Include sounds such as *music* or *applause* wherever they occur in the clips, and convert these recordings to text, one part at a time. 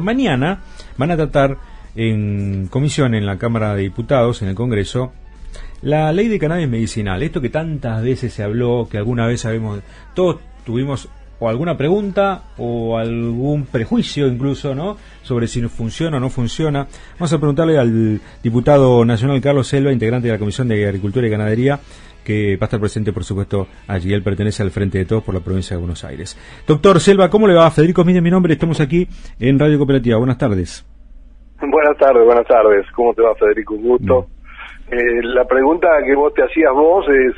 Mañana van a tratar en comisión en la Cámara de Diputados, en el Congreso, la ley de cannabis medicinal. Esto que tantas veces se habló, que alguna vez sabemos, todos tuvimos o alguna pregunta o algún prejuicio incluso, ¿no? Sobre si funciona o no funciona. Vamos a preguntarle al diputado nacional Carlos Selva, integrante de la Comisión de Agricultura y Ganadería, que va a estar presente, por supuesto, allí. Él pertenece al Frente de Todos por la provincia de Buenos Aires. Doctor Selva, ¿cómo le va? Federico Mide mi nombre, estamos aquí en Radio Cooperativa. Buenas tardes. Buenas tardes, buenas tardes. ¿Cómo te va, Federico? Un gusto. Eh, la pregunta que vos te hacías vos es,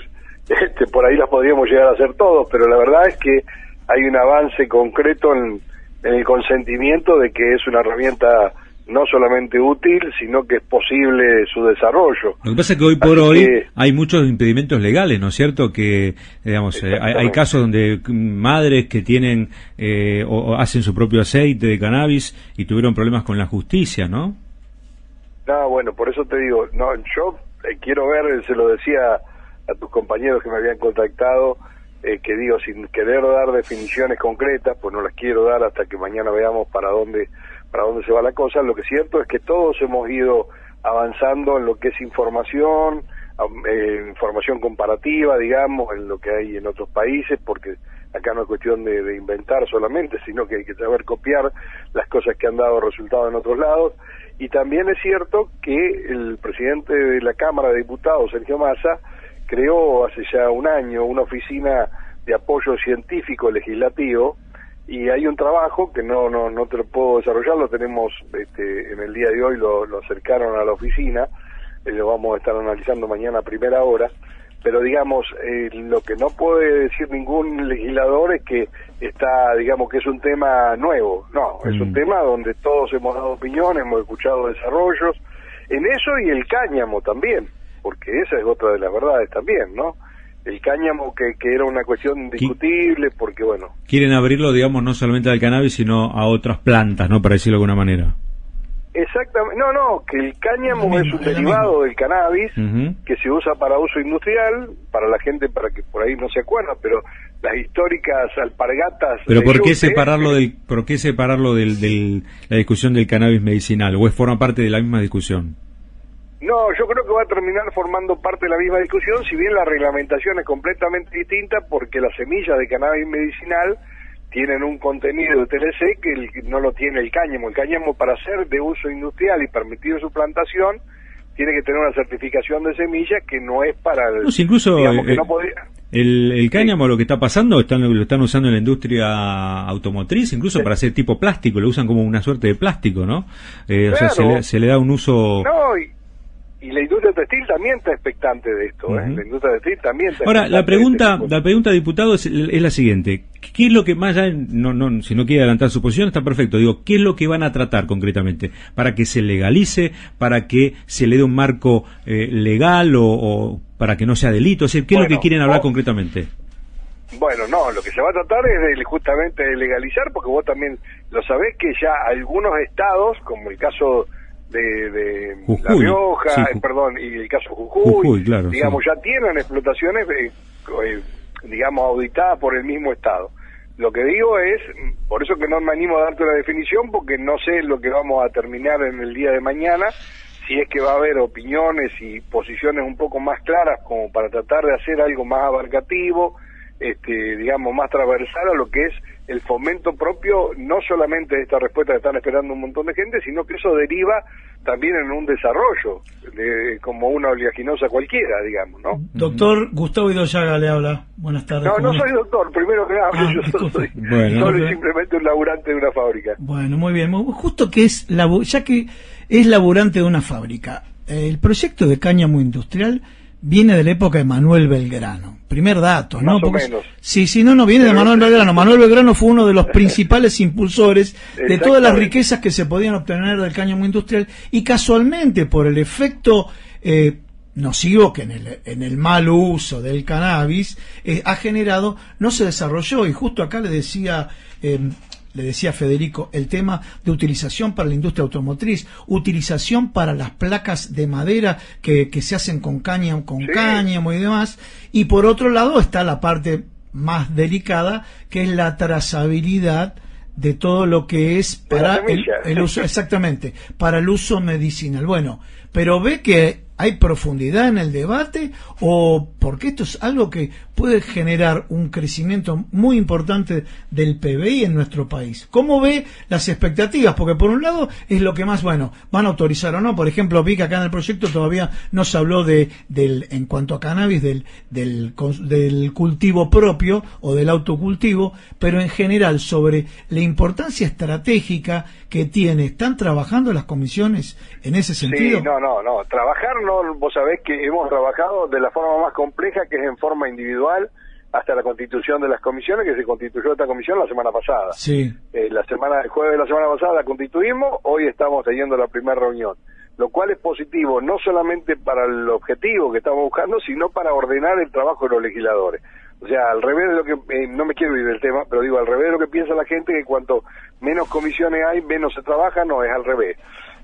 *laughs* este, por ahí las podríamos llegar a hacer todos, pero la verdad es que hay un avance concreto en el consentimiento de que es una herramienta no solamente útil, sino que es posible su desarrollo. Lo que pasa es que hoy por hoy hay muchos impedimentos legales, ¿no es cierto? Que, digamos, eh, hay, casos donde madres que tienen eh, o, hacen su propio aceite de cannabis y tuvieron problemas con la justicia, ¿no? No, bueno, por eso te digo, no, yo eh, quiero ver, se lo decía a tus compañeros que me habían contactado, que digo, sin querer dar definiciones concretas, pues no las quiero dar hasta que mañana veamos para dónde para dónde se va la cosa. Lo que es cierto es que todos hemos ido avanzando en lo que es información, eh, información comparativa, digamos, en lo que hay en otros países, porque acá no es cuestión de, inventar solamente, sino que hay que saber copiar las cosas que han dado resultado en otros lados. Y también es cierto que el presidente de la Cámara de Diputados, Sergio Massa, creó hace ya un año una oficina de apoyo científico legislativo y hay un trabajo que no no no te lo puedo desarrollar lo tenemos este, en el día de hoy lo, lo acercaron a la oficina eh, lo vamos a estar analizando mañana a primera hora pero digamos eh, lo que no puede decir ningún legislador es que está digamos que es un tema nuevo no es un mm. tema donde todos hemos dado opiniones hemos escuchado desarrollos en eso y el cáñamo también porque esa es otra de las verdades también no el cáñamo que, que era una cuestión discutible porque bueno. Quieren abrirlo digamos no solamente al cannabis sino a otras plantas no para decirlo de alguna manera. Exactamente no no que el cáñamo es un derivado del cannabis que se usa para uso industrial para la gente para que por ahí no se acuerda pero las históricas alpargatas pero por qué separarlo del por qué separarlo del, del la discusión del cannabis medicinal o es forma parte de la misma discusión no, yo creo que va a terminar formando parte de la misma discusión, si bien la reglamentación es completamente distinta porque las semillas de cannabis medicinal tienen un contenido de TLC que no lo tiene el cáñamo. El cáñamo para ser de uso industrial y permitido su plantación tiene que tener una certificación de semilla que no es para el... incluso el, cáñamo lo que está pasando están, lo están usando en la industria automotriz, incluso para hacer tipo plástico, lo usan como una suerte de plástico, ¿no? Eh, o sea, se le, da un uso... No, y la industria textil también está expectante de esto, ¿eh? La industria textil también está Ahora, la pregunta, la pregunta, diputado, es, la siguiente. ¿Qué es lo que más ya, no, no, si no quiere adelantar su posición, está perfecto. Digo, ¿qué es lo que van a tratar concretamente? ¿Para que se legalice? ¿Para que se le dé un marco eh, legal o, para que no sea delito? O ¿qué es lo que quieren hablar concretamente? Bueno, no, lo que se va a tratar es de, justamente de legalizar, porque vos también lo sabés que ya algunos estados, como el caso de, de La Rioja, eh, perdón, y el caso Jujuy, digamos, ya tienen explotaciones, eh, eh, digamos, auditadas por el mismo Estado. Lo que digo es, por eso que no me animo a darte una definición, porque no sé lo que vamos a terminar en el día de mañana, si es que va a haber opiniones y posiciones un poco más claras como para tratar de hacer algo más abarcativo, este, digamos, más transversal a lo que es el fomento propio, no solamente de esta respuesta que están esperando un montón de gente, sino que eso deriva también en un desarrollo, de, como una oleaginosa cualquiera, digamos, ¿no? Doctor Gustavo Idoyaga le habla. Buenas tardes. No, no soy doctor, primero que nada, ah, yo soy, *laughs* soy simplemente un laburante de una fábrica. Bueno, muy bien. Justo que es, ya que es laburante de una fábrica, el proyecto de cáñamo industrial viene de la época de Manuel Belgrano. Primer dato, ¿no? Más o Sí, sí, no, no viene de Manuel Belgrano. Manuel Belgrano fue uno de los principales impulsores de todas las riquezas que se podían obtener del cáñamo industrial y casualmente por el efecto eh, nocivo que en el, en el mal uso del cannabis eh, ha generado, no se desarrolló y justo acá le decía eh, le decía Federico, el tema de utilización para la industria automotriz, utilización para las placas de madera que, se hacen con cáñamo, con cáñamo y demás, y por otro lado está la parte más delicada, que es la trazabilidad de todo lo que es para el, uso, *laughs* exactamente, para el uso medicinal. Bueno, pero ve que hay profundidad en el debate o porque esto es algo que puede generar un crecimiento muy importante del PBI en nuestro país. ¿Cómo ve las expectativas? Porque por un lado es lo que más, bueno, van a autorizar o no. Por ejemplo, vi que acá en el proyecto todavía no se habló de, del, en cuanto a cannabis, del, del, del cultivo propio o del autocultivo, pero en general sobre la importancia estratégica que tiene. ¿Están trabajando las comisiones en ese sentido? Sí, no, no, no. Trabajar no, vos sabés que hemos trabajado de la forma más compleja que es en forma individual hasta la constitución de las comisiones, que se constituyó esta comisión la semana pasada. Sí. Eh, la semana, el jueves de la semana pasada la constituimos, hoy estamos teniendo la primera reunión, lo cual es positivo no solamente para el objetivo que estamos buscando, sino para ordenar el trabajo de los legisladores. O sea, al revés de lo que, eh, no me quiero ir del tema, pero digo, al revés de lo que piensa la gente, que cuanto menos comisiones hay, menos se trabaja, no, es al revés.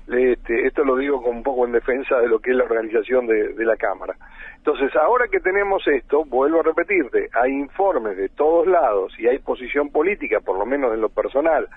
Este, esto lo digo con un poco en defensa de lo que es la organización de, la Cámara. Entonces, ahora que tenemos esto, vuelvo a repetirte, hay informes de todos lados y hay posición política, por lo menos en lo personal.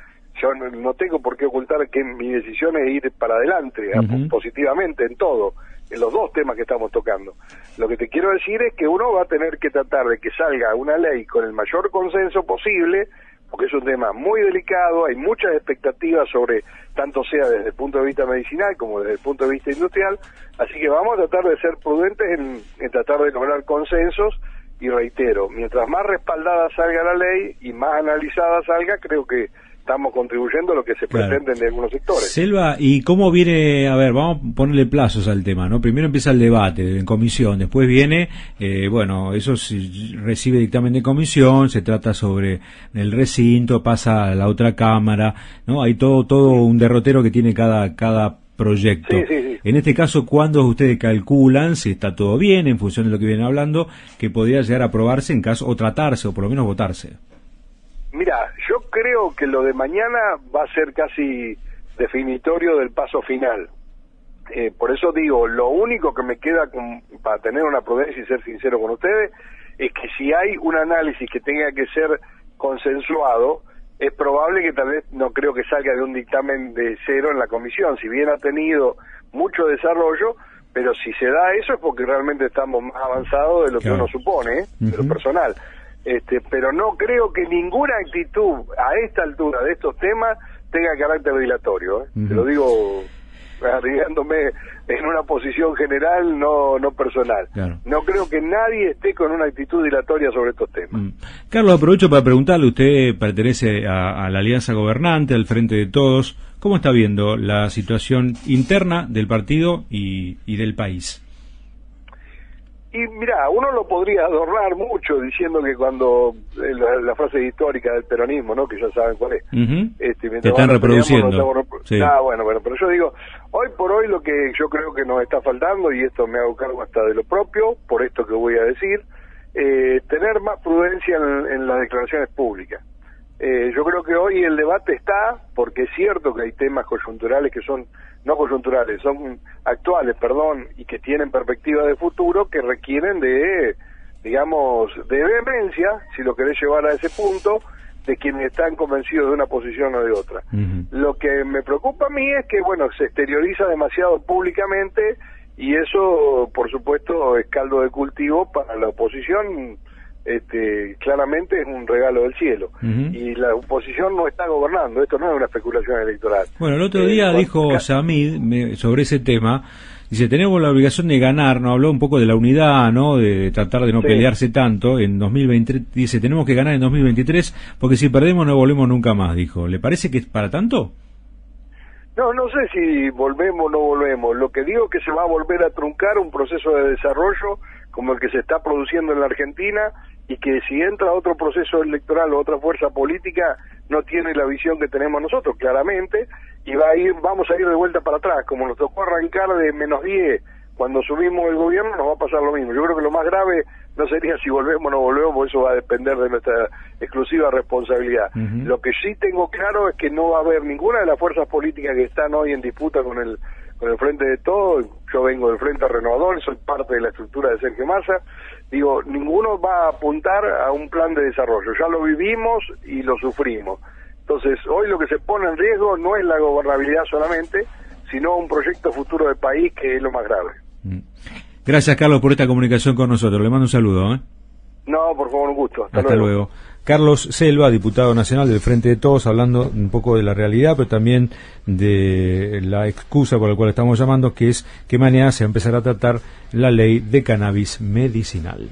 Yo no, tengo por qué ocultar que mi decisión es ir para adelante, positivamente en todo, en los dos temas que estamos tocando. Lo que te quiero decir es que uno va a tener que tratar de que salga una ley con el mayor consenso posible, porque es un tema muy delicado, hay muchas expectativas sobre, tanto sea desde el punto de vista medicinal como desde el punto de vista industrial, así que vamos a tratar de ser prudentes en, tratar de lograr consensos y reitero, mientras más respaldada salga la ley y más analizada salga, creo que estamos contribuyendo a lo que se pretende en algunos sectores. Selva, ¿y cómo viene? A ver, vamos a ponerle plazos al tema, ¿no? Primero empieza el debate en comisión, después viene, eh, bueno, eso recibe dictamen de comisión, se trata sobre el recinto, pasa a la otra cámara, ¿no? Hay todo, todo un derrotero que tiene cada, cada proyecto. En este caso, ¿cuándo ustedes calculan, si está todo bien, en función de lo que vienen hablando, que podría llegar a aprobarse en caso, o tratarse, o por lo menos votarse? Mira, yo creo que lo de mañana va a ser casi definitorio del paso final. Eh, por eso digo, lo único que me queda para tener una prudencia y ser sincero con ustedes es que si hay un análisis que tenga que ser consensuado, es probable que tal vez no creo que salga de un dictamen de cero en la comisión, si bien ha tenido mucho desarrollo, pero si se da eso es porque realmente estamos más avanzados de lo que uno supone, ¿eh? de lo personal. Este, pero no creo que ninguna actitud a esta altura de estos temas tenga carácter dilatorio. ¿eh? Te lo digo arriesgándome en una posición general, no, no personal. No creo que nadie esté con una actitud dilatoria sobre estos temas. Mm. Carlos, aprovecho para preguntarle, usted pertenece a, la Alianza Gobernante, al Frente de Todos. ¿Cómo está viendo la situación interna del partido y del país? Y mira, uno lo podría adornar mucho diciendo que cuando eh, la, frase histórica del peronismo, ¿no? Que ya saben cuál es. este, Te están reproduciendo. Ah, bueno, bueno, pero yo digo, hoy por hoy lo que yo creo que nos está faltando, y esto me hago cargo hasta de lo propio, por esto que voy a decir, eh, tener más prudencia en, las declaraciones públicas. Eh, yo creo que hoy el debate está, porque es cierto que hay temas coyunturales que son no coyunturales, son actuales, perdón, y que tienen perspectiva de futuro que requieren de, digamos, de vehemencia, si lo querés llevar a ese punto, de quienes están convencidos de una posición o de otra. Lo que me preocupa a mí es que, bueno, se exterioriza demasiado públicamente y eso, por supuesto, es caldo de cultivo para la oposición este, claramente es un regalo del cielo. Y la oposición no está gobernando, esto no es una especulación electoral. Bueno, el otro eh, día dijo Samid sobre ese tema, dice, tenemos la obligación de ganar, no habló un poco de la unidad, ¿no? De, tratar de no pelearse tanto en 2020, dice, tenemos que ganar en 2023 porque si perdemos no volvemos nunca más, dijo. ¿Le parece que es para tanto? No, no sé si volvemos o no volvemos. Lo que digo es que se va a volver a truncar un proceso de desarrollo como el que se está produciendo en la Argentina y que si entra otro proceso electoral o otra fuerza política no tiene la visión que tenemos nosotros claramente y va a ir vamos a ir de vuelta para atrás como nos tocó arrancar de menos 10 cuando subimos el gobierno nos va a pasar lo mismo. Yo creo que lo más grave no sería si volvemos o no volvemos porque eso va a depender de nuestra exclusiva responsabilidad. Lo que sí tengo claro es que no va a haber ninguna de las fuerzas políticas que están hoy en disputa con el con el frente de todo yo vengo del frente renovador soy parte de la estructura de Sergio Massa digo, ninguno va a apuntar a un plan de desarrollo. Ya lo vivimos y lo sufrimos. Entonces, hoy lo que se pone en riesgo no es la gobernabilidad solamente, sino un proyecto futuro de país que es lo más grave. Mm. Gracias, Carlos, por esta comunicación con nosotros. Le mando un saludo. ¿eh? No, por favor, un gusto. Hasta, luego. Carlos Selva, diputado nacional del Frente de Todos, hablando un poco de la realidad, pero también de la excusa por la cual estamos llamando, que es que mañana se va a empezar a tratar la ley de cannabis medicinal.